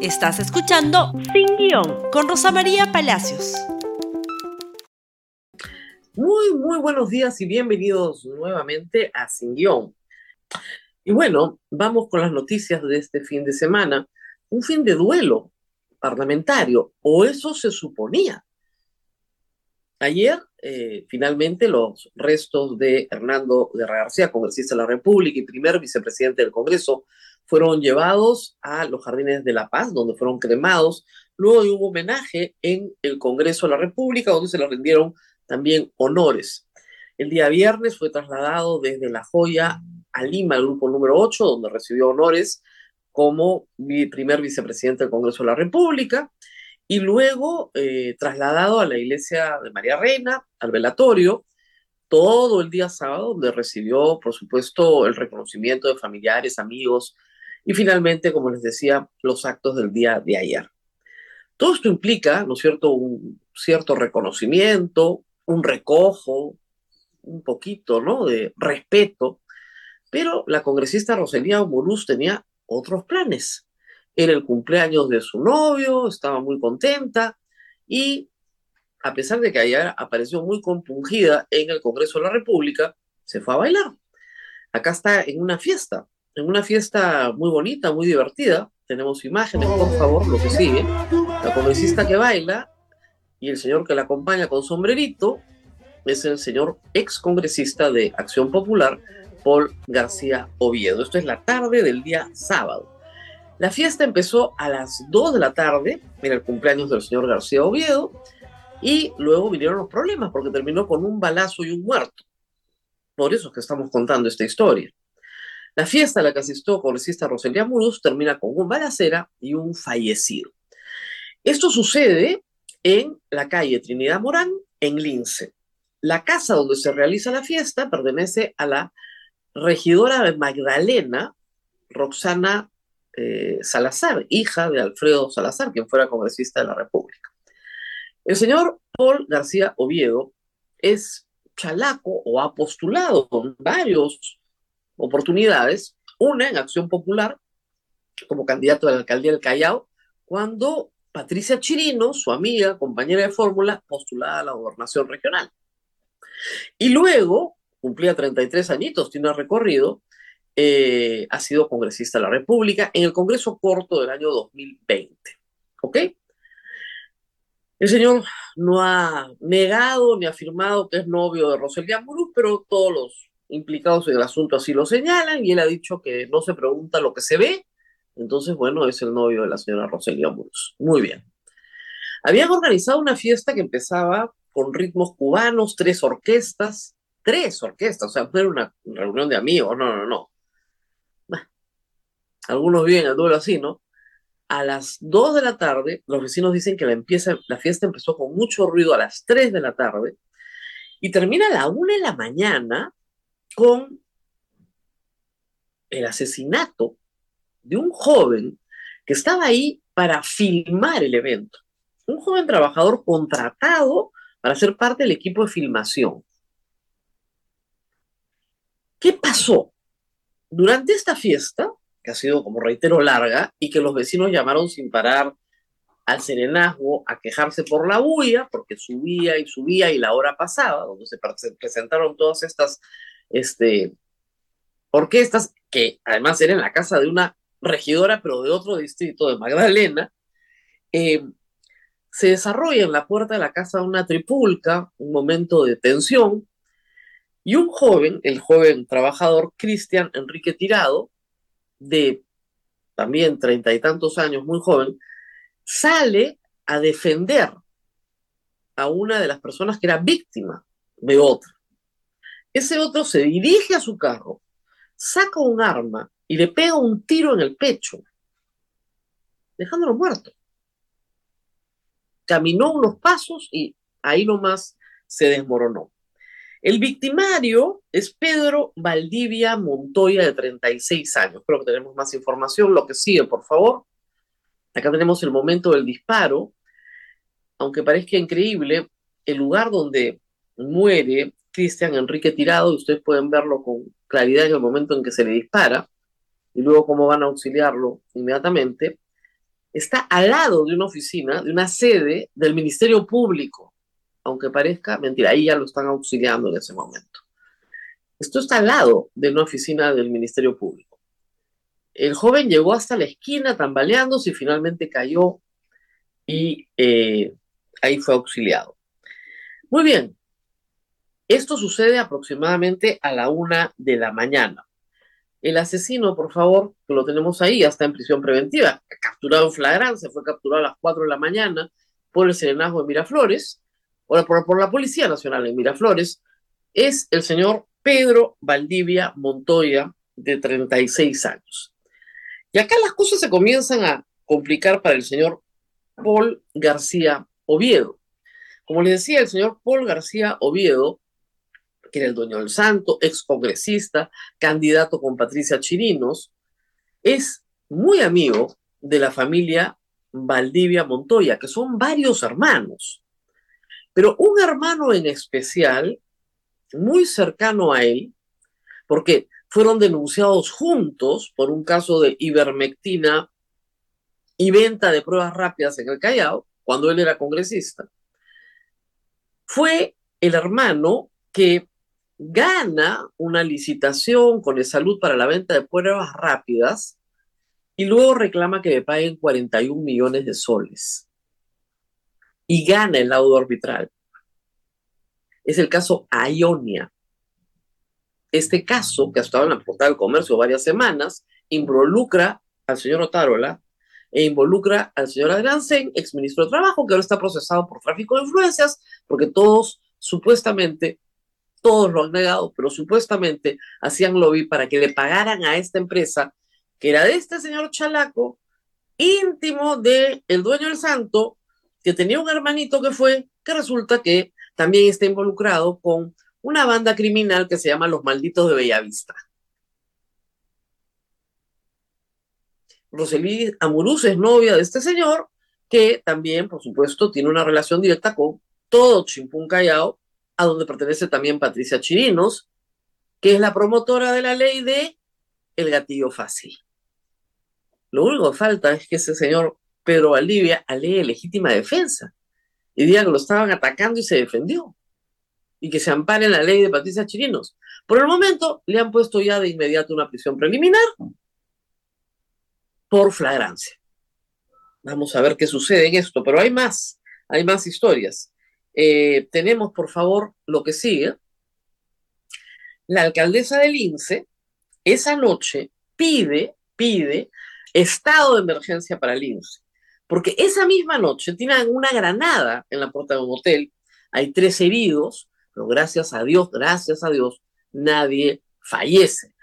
Estás escuchando Sin Guión con Rosa María Palacios. Muy, muy buenos días y bienvenidos nuevamente a Sin Guión. Y bueno, vamos con las noticias de este fin de semana. Un fin de duelo parlamentario, o eso se suponía. Ayer, eh, finalmente, los restos de Hernando de García, congresista de la República y primer vicepresidente del Congreso, fueron llevados a los Jardines de la Paz, donde fueron cremados. Luego de un homenaje en el Congreso de la República, donde se le rindieron también honores. El día viernes fue trasladado desde La Joya a Lima, el grupo número 8, donde recibió honores como primer vicepresidente del Congreso de la República y luego eh, trasladado a la iglesia de María Reina, al velatorio, todo el día sábado, donde recibió, por supuesto, el reconocimiento de familiares, amigos y finalmente, como les decía, los actos del día de ayer. Todo esto implica, ¿no es cierto?, un cierto reconocimiento, un recojo, un poquito, ¿no?, de respeto, pero la congresista Roselía Morús tenía otros planes. Era el cumpleaños de su novio, estaba muy contenta y a pesar de que ayer apareció muy compungida en el Congreso de la República, se fue a bailar. Acá está en una fiesta, en una fiesta muy bonita, muy divertida. Tenemos imágenes, por favor, lo que sigue. La congresista que baila y el señor que la acompaña con sombrerito es el señor ex congresista de Acción Popular, Paul García Oviedo. Esto es la tarde del día sábado. La fiesta empezó a las 2 de la tarde, en el cumpleaños del señor García Oviedo, y luego vinieron los problemas porque terminó con un balazo y un muerto. Por eso es que estamos contando esta historia. La fiesta a la que asistió congresista Roselia Muruz termina con un balacera y un fallecido. Esto sucede en la calle Trinidad Morán, en Lince. La casa donde se realiza la fiesta pertenece a la regidora de Magdalena, Roxana eh, Salazar, hija de Alfredo Salazar, quien fuera congresista de la República. El señor Paul García Oviedo es chalaco o ha postulado en varias oportunidades, una en Acción Popular, como candidato a la alcaldía del Callao, cuando Patricia Chirino, su amiga, compañera de fórmula, postulada a la gobernación regional. Y luego, cumplía 33 añitos, tiene recorrido, eh, ha sido congresista de la República en el Congreso Corto del año 2020. ¿Ok? El señor no ha negado ni afirmado que es novio de Roselía Muruz, pero todos los implicados en el asunto así lo señalan y él ha dicho que no se pregunta lo que se ve. Entonces, bueno, es el novio de la señora Roselía Muruz. Muy bien. Habían organizado una fiesta que empezaba con ritmos cubanos, tres orquestas, tres orquestas, o sea, no era una reunión de amigos, no, no, no algunos viven el duelo así, ¿no? A las 2 de la tarde, los vecinos dicen que la, empieza, la fiesta empezó con mucho ruido a las 3 de la tarde y termina a la 1 de la mañana con el asesinato de un joven que estaba ahí para filmar el evento. Un joven trabajador contratado para ser parte del equipo de filmación. ¿Qué pasó? Durante esta fiesta, que ha sido, como reitero, larga y que los vecinos llamaron sin parar al serenazgo a quejarse por la bulla, porque subía y subía y la hora pasaba, donde se presentaron todas estas este, orquestas, que además eran en la casa de una regidora, pero de otro distrito, de Magdalena, eh, se desarrolla en la puerta de la casa una tripulca, un momento de tensión, y un joven, el joven trabajador Cristian Enrique Tirado, de también treinta y tantos años, muy joven, sale a defender a una de las personas que era víctima de otra. Ese otro se dirige a su carro, saca un arma y le pega un tiro en el pecho, dejándolo muerto. Caminó unos pasos y ahí nomás se desmoronó. El victimario es Pedro Valdivia Montoya, de 36 años. Creo que tenemos más información. Lo que sigue, por favor. Acá tenemos el momento del disparo. Aunque parezca increíble, el lugar donde muere Cristian Enrique Tirado, y ustedes pueden verlo con claridad en el momento en que se le dispara, y luego cómo van a auxiliarlo inmediatamente, está al lado de una oficina, de una sede del Ministerio Público, aunque parezca mentira, ahí ya lo están auxiliando en ese momento. Esto está al lado de una oficina del Ministerio Público. El joven llegó hasta la esquina tambaleándose y finalmente cayó y eh, ahí fue auxiliado. Muy bien, esto sucede aproximadamente a la una de la mañana. El asesino, por favor, que lo tenemos ahí, ya está en prisión preventiva, capturado en flagrancia, fue capturado a las 4 de la mañana por el serenazgo de Miraflores, o por, por la Policía Nacional en Miraflores, es el señor Pedro Valdivia Montoya, de 36 años. Y acá las cosas se comienzan a complicar para el señor Paul García Oviedo. Como les decía, el señor Paul García Oviedo que era el dueño del santo, ex congresista, candidato con Patricia Chirinos, es muy amigo de la familia Valdivia Montoya, que son varios hermanos. Pero un hermano en especial, muy cercano a él, porque fueron denunciados juntos por un caso de ivermectina y venta de pruebas rápidas en el Callao, cuando él era congresista, fue el hermano que gana una licitación con el salud para la venta de pruebas rápidas y luego reclama que le paguen 41 millones de soles. Y gana el laudo arbitral. Es el caso Ionia. Este caso, que ha estado en la portada del comercio varias semanas, involucra al señor Otárola e involucra al señor Adrián Sen, exministro de Trabajo, que ahora está procesado por tráfico de influencias, porque todos supuestamente todos lo han negado, pero supuestamente hacían lobby para que le pagaran a esta empresa, que era de este señor Chalaco, íntimo del el dueño del santo, que tenía un hermanito que fue, que resulta que también está involucrado con una banda criminal que se llama Los Malditos de Bellavista. Rosely Amuruz es novia de este señor, que también, por supuesto, tiene una relación directa con todo Chimpún Callao, a donde pertenece también Patricia Chirinos, que es la promotora de la ley de el gatillo fácil. Lo único que falta es que ese señor Pedro Valdivia alee legítima defensa y diga que lo estaban atacando y se defendió y que se ampare en la ley de Patricia Chirinos. Por el momento le han puesto ya de inmediato una prisión preliminar por flagrancia. Vamos a ver qué sucede en esto, pero hay más, hay más historias. Eh, tenemos, por favor, lo que sigue. La alcaldesa del INSE esa noche pide, pide estado de emergencia para el INSE, porque esa misma noche tienen una granada en la puerta de un hotel, hay tres heridos, pero gracias a Dios, gracias a Dios, nadie fallece.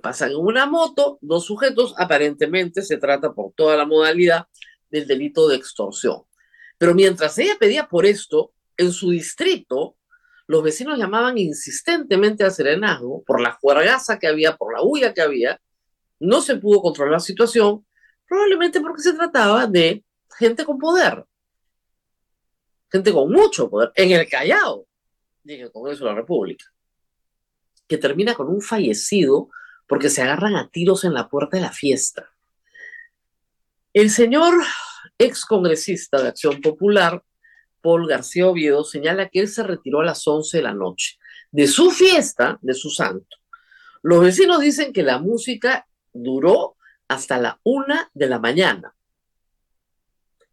Pasan en una moto dos sujetos, aparentemente se trata por toda la modalidad del delito de extorsión. Pero mientras ella pedía por esto, en su distrito, los vecinos llamaban insistentemente al serenazgo por la juergaza que había, por la huya que había. No se pudo controlar la situación, probablemente porque se trataba de gente con poder, gente con mucho poder, en el Callao, en el Congreso de la República, que termina con un fallecido porque se agarran a tiros en la puerta de la fiesta. El señor ex congresista de Acción Popular Paul García Oviedo señala que él se retiró a las 11 de la noche de su fiesta, de su santo. Los vecinos dicen que la música duró hasta la una de la mañana.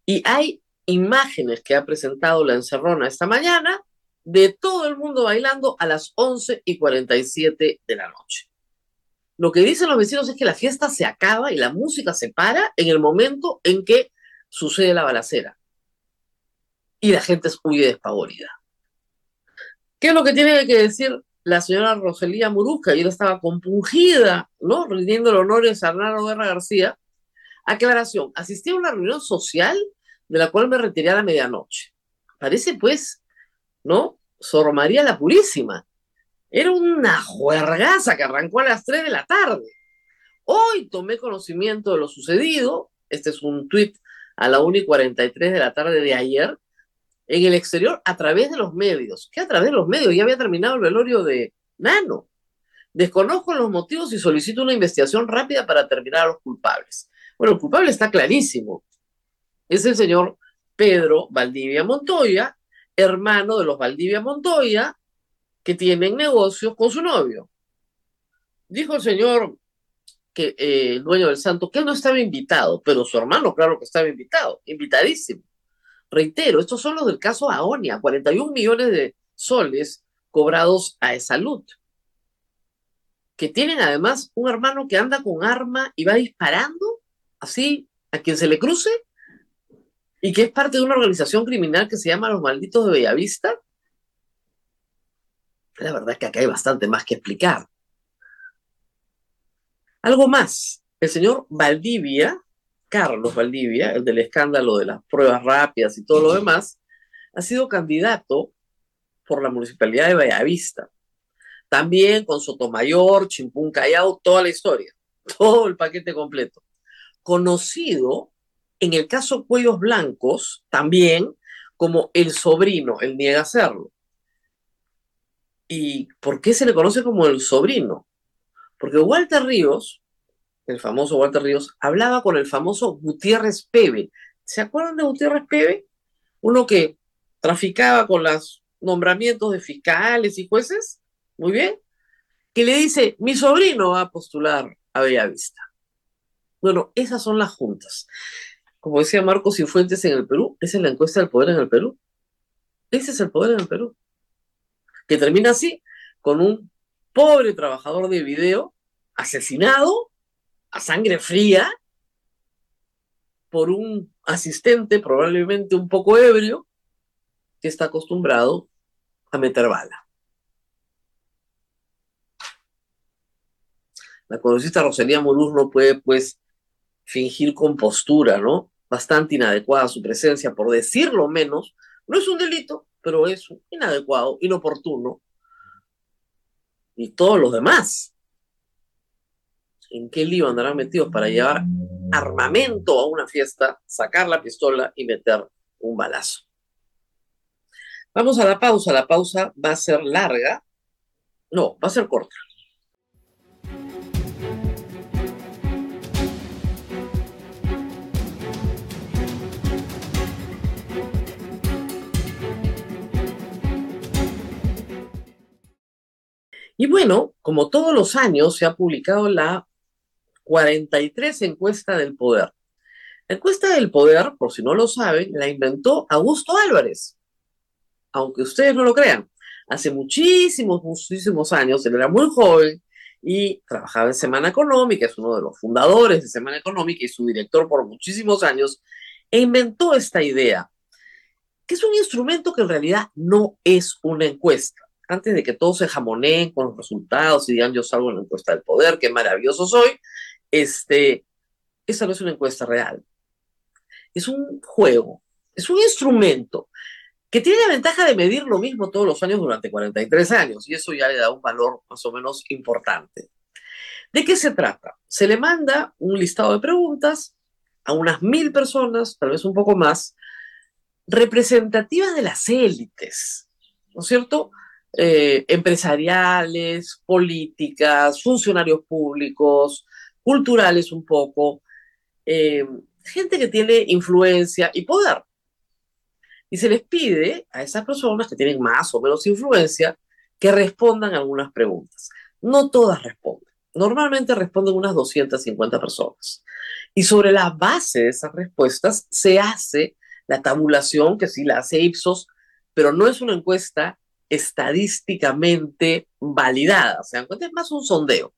Y hay imágenes que ha presentado la encerrona esta mañana de todo el mundo bailando a las 11 y 47 de la noche. Lo que dicen los vecinos es que la fiesta se acaba y la música se para en el momento en que sucede la balacera y la gente huye despavorida. ¿Qué es lo que tiene que decir la señora Roselía Muruzca? Ella estaba compungida, ¿no? Rindiendo honores a Hernando Guerra García. Aclaración, asistí a una reunión social de la cual me retiré a la medianoche. Parece, pues, ¿no? Sor María la Purísima. Era una juergaza que arrancó a las 3 de la tarde. Hoy tomé conocimiento de lo sucedido. Este es un tuit a la 1 y 43 de la tarde de ayer en el exterior a través de los medios. ¿Qué a través de los medios? Ya había terminado el velorio de Nano. Desconozco los motivos y solicito una investigación rápida para terminar a los culpables. Bueno, el culpable está clarísimo. es el señor Pedro Valdivia Montoya, hermano de los Valdivia Montoya, que tienen negocios con su novio. Dijo el señor que eh, el dueño del santo que él no estaba invitado, pero su hermano, claro que estaba invitado, invitadísimo. Reitero, estos son los del caso Aonia, 41 millones de soles cobrados a salud que tienen además un hermano que anda con arma y va disparando así a quien se le cruce y que es parte de una organización criminal que se llama Los Malditos de Bellavista. La verdad es que acá hay bastante más que explicar. Algo más, el señor Valdivia, Carlos Valdivia, el del escándalo de las pruebas rápidas y todo lo demás, ha sido candidato por la municipalidad de Bellavista. También con Sotomayor, Chimpún Callao, toda la historia, todo el paquete completo. Conocido en el caso Cuellos Blancos también como el sobrino, el niega hacerlo. ¿Y por qué se le conoce como el sobrino? Porque Walter Ríos, el famoso Walter Ríos, hablaba con el famoso Gutiérrez Pebe. ¿Se acuerdan de Gutiérrez Pebe? Uno que traficaba con los nombramientos de fiscales y jueces muy bien, que le dice, mi sobrino va a postular a Bellavista. Bueno, esas son las juntas. Como decía Marcos Cifuentes en el Perú, esa es la encuesta del poder en el Perú. Ese es el poder en el Perú. Que termina así, con un pobre trabajador de video asesinado a sangre fría por un asistente probablemente un poco ebrio que está acostumbrado a meter bala. la congresista Rosalía Moruz no puede, pues, fingir compostura, ¿no? Bastante inadecuada su presencia, por decirlo menos. No es un delito, pero es inadecuado, inoportuno. Y todos los demás. ¿En qué lío andarán metidos para llevar armamento a una fiesta, sacar la pistola y meter un balazo? Vamos a la pausa. La pausa va a ser larga. No, va a ser corta. Y bueno, como todos los años, se ha publicado la 43 encuesta del poder. La encuesta del poder, por si no lo saben, la inventó Augusto Álvarez. Aunque ustedes no lo crean, hace muchísimos, muchísimos años, él era muy joven y trabajaba en Semana Económica, es uno de los fundadores de Semana Económica y su director por muchísimos años, e inventó esta idea, que es un instrumento que en realidad no es una encuesta antes de que todos se jamoneen con los resultados y digan yo salgo en la encuesta del poder, qué maravilloso soy, este, esa no es una encuesta real. Es un juego, es un instrumento que tiene la ventaja de medir lo mismo todos los años durante 43 años, y eso ya le da un valor más o menos importante. ¿De qué se trata? Se le manda un listado de preguntas a unas mil personas, tal vez un poco más, representativas de las élites, ¿no es cierto? Eh, empresariales, políticas, funcionarios públicos, culturales un poco, eh, gente que tiene influencia y poder. Y se les pide a esas personas que tienen más o menos influencia que respondan algunas preguntas. No todas responden. Normalmente responden unas 250 personas. Y sobre la base de esas respuestas se hace la tabulación, que sí la hace Ipsos, pero no es una encuesta estadísticamente validada. Se dan cuenta, es más un sondeo.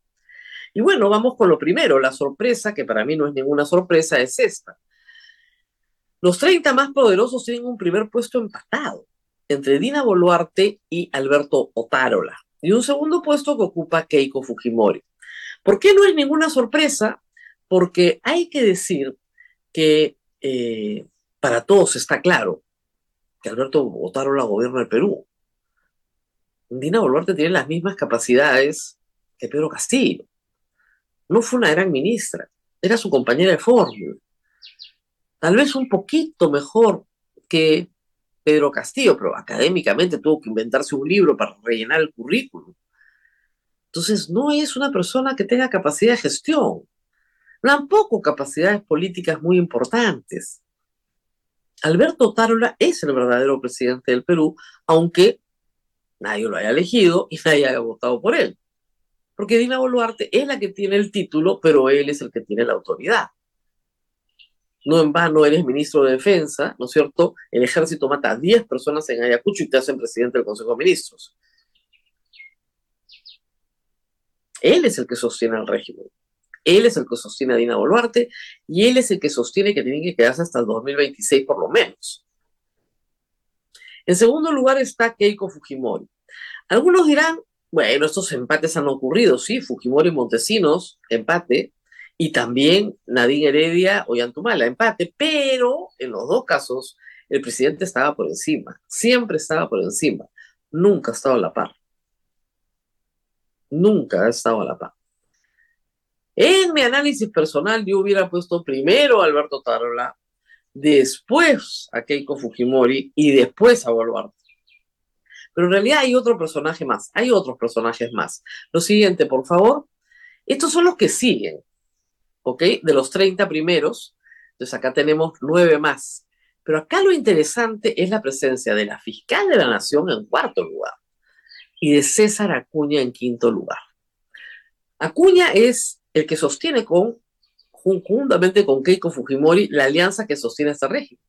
Y bueno, vamos con lo primero. La sorpresa, que para mí no es ninguna sorpresa, es esta. Los 30 más poderosos tienen un primer puesto empatado entre Dina Boluarte y Alberto Otárola. Y un segundo puesto que ocupa Keiko Fujimori. ¿Por qué no es ninguna sorpresa? Porque hay que decir que eh, para todos está claro que Alberto Otárola gobierna el Perú. Dina Boluarte tiene las mismas capacidades que Pedro Castillo. No fue una gran ministra, era su compañera de fórmula. Tal vez un poquito mejor que Pedro Castillo, pero académicamente tuvo que inventarse un libro para rellenar el currículum. Entonces, no es una persona que tenga capacidad de gestión, tampoco capacidades políticas muy importantes. Alberto Tarola es el verdadero presidente del Perú, aunque nadie lo haya elegido y nadie haya votado por él. Porque Dina Boluarte es la que tiene el título, pero él es el que tiene la autoridad. No en vano eres ministro de Defensa, ¿no es cierto? El ejército mata a 10 personas en Ayacucho y te hacen presidente del Consejo de Ministros. Él es el que sostiene el régimen. Él es el que sostiene a Dina Boluarte y él es el que sostiene que tienen que quedarse hasta el 2026 por lo menos. En segundo lugar está Keiko Fujimori. Algunos dirán, bueno, estos empates han ocurrido, sí, Fujimori y Montesinos, empate, y también Nadine Heredia o Yantumala, empate, pero en los dos casos el presidente estaba por encima, siempre estaba por encima, nunca ha estado a la par. Nunca ha estado a la par. En mi análisis personal, yo hubiera puesto primero a Alberto Tarola, después a Keiko Fujimori y después a Boluarte. Pero en realidad hay otro personaje más, hay otros personajes más. Lo siguiente, por favor. Estos son los que siguen. ¿ok? De los 30 primeros, entonces acá tenemos nueve más. Pero acá lo interesante es la presencia de la fiscal de la Nación en cuarto lugar y de César Acuña en quinto lugar. Acuña es el que sostiene con, juntamente con Keiko Fujimori, la alianza que sostiene este régimen.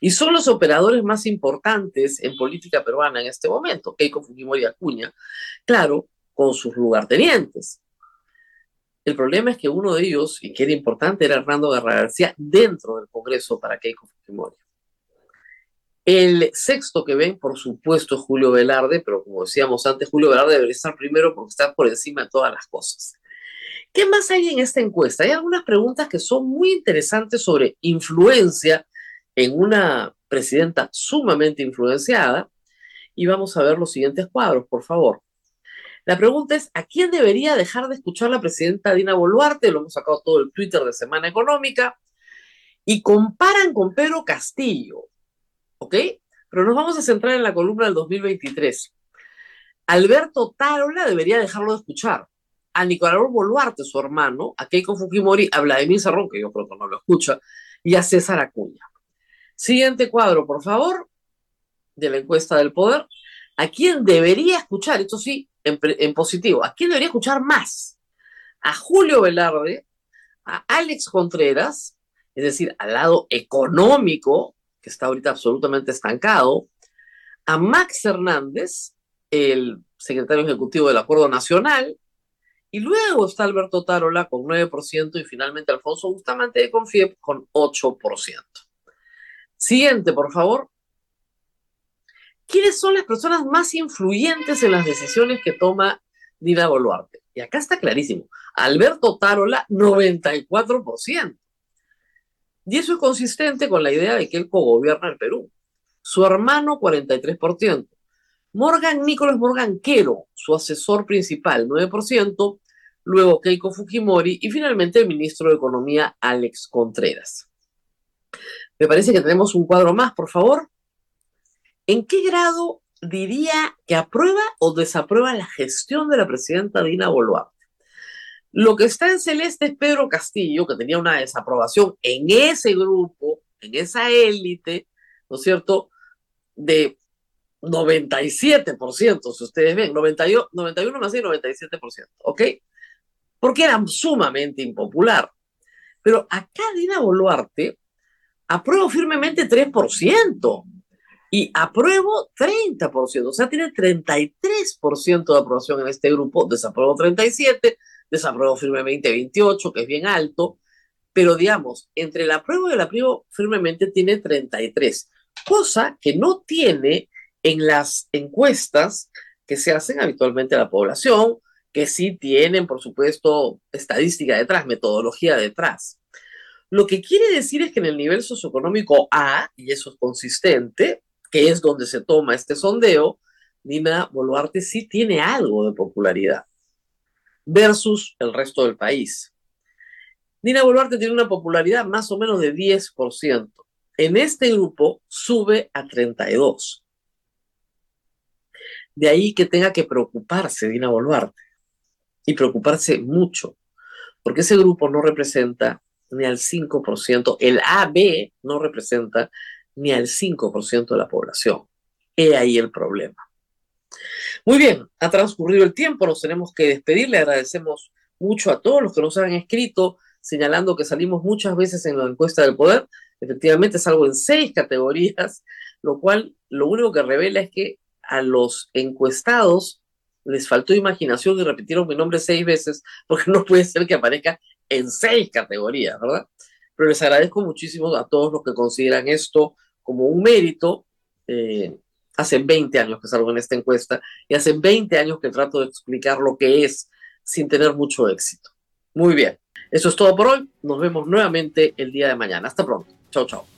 Y son los operadores más importantes en política peruana en este momento, Keiko Fujimori Acuña, claro, con sus lugartenientes. El problema es que uno de ellos, y que era importante, era Hernando Guerra García dentro del Congreso para Keiko Fujimori. El sexto que ven, por supuesto, es Julio Velarde, pero como decíamos antes, Julio Velarde debería estar primero porque está por encima de todas las cosas. ¿Qué más hay en esta encuesta? Hay algunas preguntas que son muy interesantes sobre influencia en una presidenta sumamente influenciada. Y vamos a ver los siguientes cuadros, por favor. La pregunta es, ¿a quién debería dejar de escuchar la presidenta Dina Boluarte? Lo hemos sacado todo el Twitter de Semana Económica. Y comparan con Pedro Castillo, ¿ok? Pero nos vamos a centrar en la columna del 2023. Alberto Tarola debería dejarlo de escuchar. A Nicolás Boluarte, su hermano, a Keiko Fujimori, a Vladimir Sarrón, que yo creo que no lo escucha, y a César Acuña. Siguiente cuadro, por favor, de la encuesta del poder. ¿A quién debería escuchar? Esto sí, en, positivo. ¿A quién debería escuchar más? A Julio Velarde, a Alex Contreras, es decir, al lado económico, que está ahorita absolutamente estancado, a Max Hernández, el secretario ejecutivo del Acuerdo Nacional, y luego está Alberto Tarola con 9% y finalmente Alfonso Bustamante de Confiep con 8%. Siguiente, por favor. ¿Quiénes son las personas más influyentes en las decisiones que toma Dina Boluarte? Y acá está clarísimo. Alberto Tarola, 94%. Y eso es consistente con la idea de que él cogobierna el Perú. Su hermano, 43%. Morgan Nicolás Morgan Quero, su asesor principal, 9%. Luego Keiko Fujimori y finalmente el ministro de Economía, Alex Contreras. Me parece que tenemos un cuadro más, por favor. ¿En qué grado diría que aprueba o desaprueba la gestión de la presidenta Dina Boluarte? Lo que está en celeste es Pedro Castillo, que tenía una desaprobación en ese grupo, en esa élite, ¿no es cierto?, de 97%, si ustedes ven, 91, 91 más y 97%, ¿ok? Porque era sumamente impopular. Pero acá Dina Boluarte aprueba firmemente 3% y apruebo 30%, o sea, tiene 33% de aprobación en este grupo, desapruebo 37%, desapruebo firmemente 28%, que es bien alto, pero digamos, entre el apruebo y el apruebo firmemente tiene 33%, cosa que no tiene en las encuestas que se hacen habitualmente a la población, que sí tienen, por supuesto, estadística detrás, metodología detrás. Lo que quiere decir es que en el nivel socioeconómico A, y eso es consistente, que es donde se toma este sondeo, Nina Boluarte sí tiene algo de popularidad versus el resto del país. Nina Boluarte tiene una popularidad más o menos de 10%. En este grupo sube a 32. De ahí que tenga que preocuparse Dina Boluarte y preocuparse mucho, porque ese grupo no representa ni al 5%, el AB no representa ni al 5% de la población. He ahí el problema. Muy bien, ha transcurrido el tiempo, nos tenemos que despedir. Le agradecemos mucho a todos los que nos han escrito, señalando que salimos muchas veces en la encuesta del poder. Efectivamente, salgo en seis categorías, lo cual lo único que revela es que a los encuestados les faltó imaginación y repitieron mi nombre seis veces, porque no puede ser que aparezca en seis categorías, ¿verdad? Pero les agradezco muchísimo a todos los que consideran esto como un mérito. Eh, hace 20 años que salgo en esta encuesta y hace 20 años que trato de explicar lo que es sin tener mucho éxito. Muy bien, eso es todo por hoy. Nos vemos nuevamente el día de mañana. Hasta pronto. Chao, chao.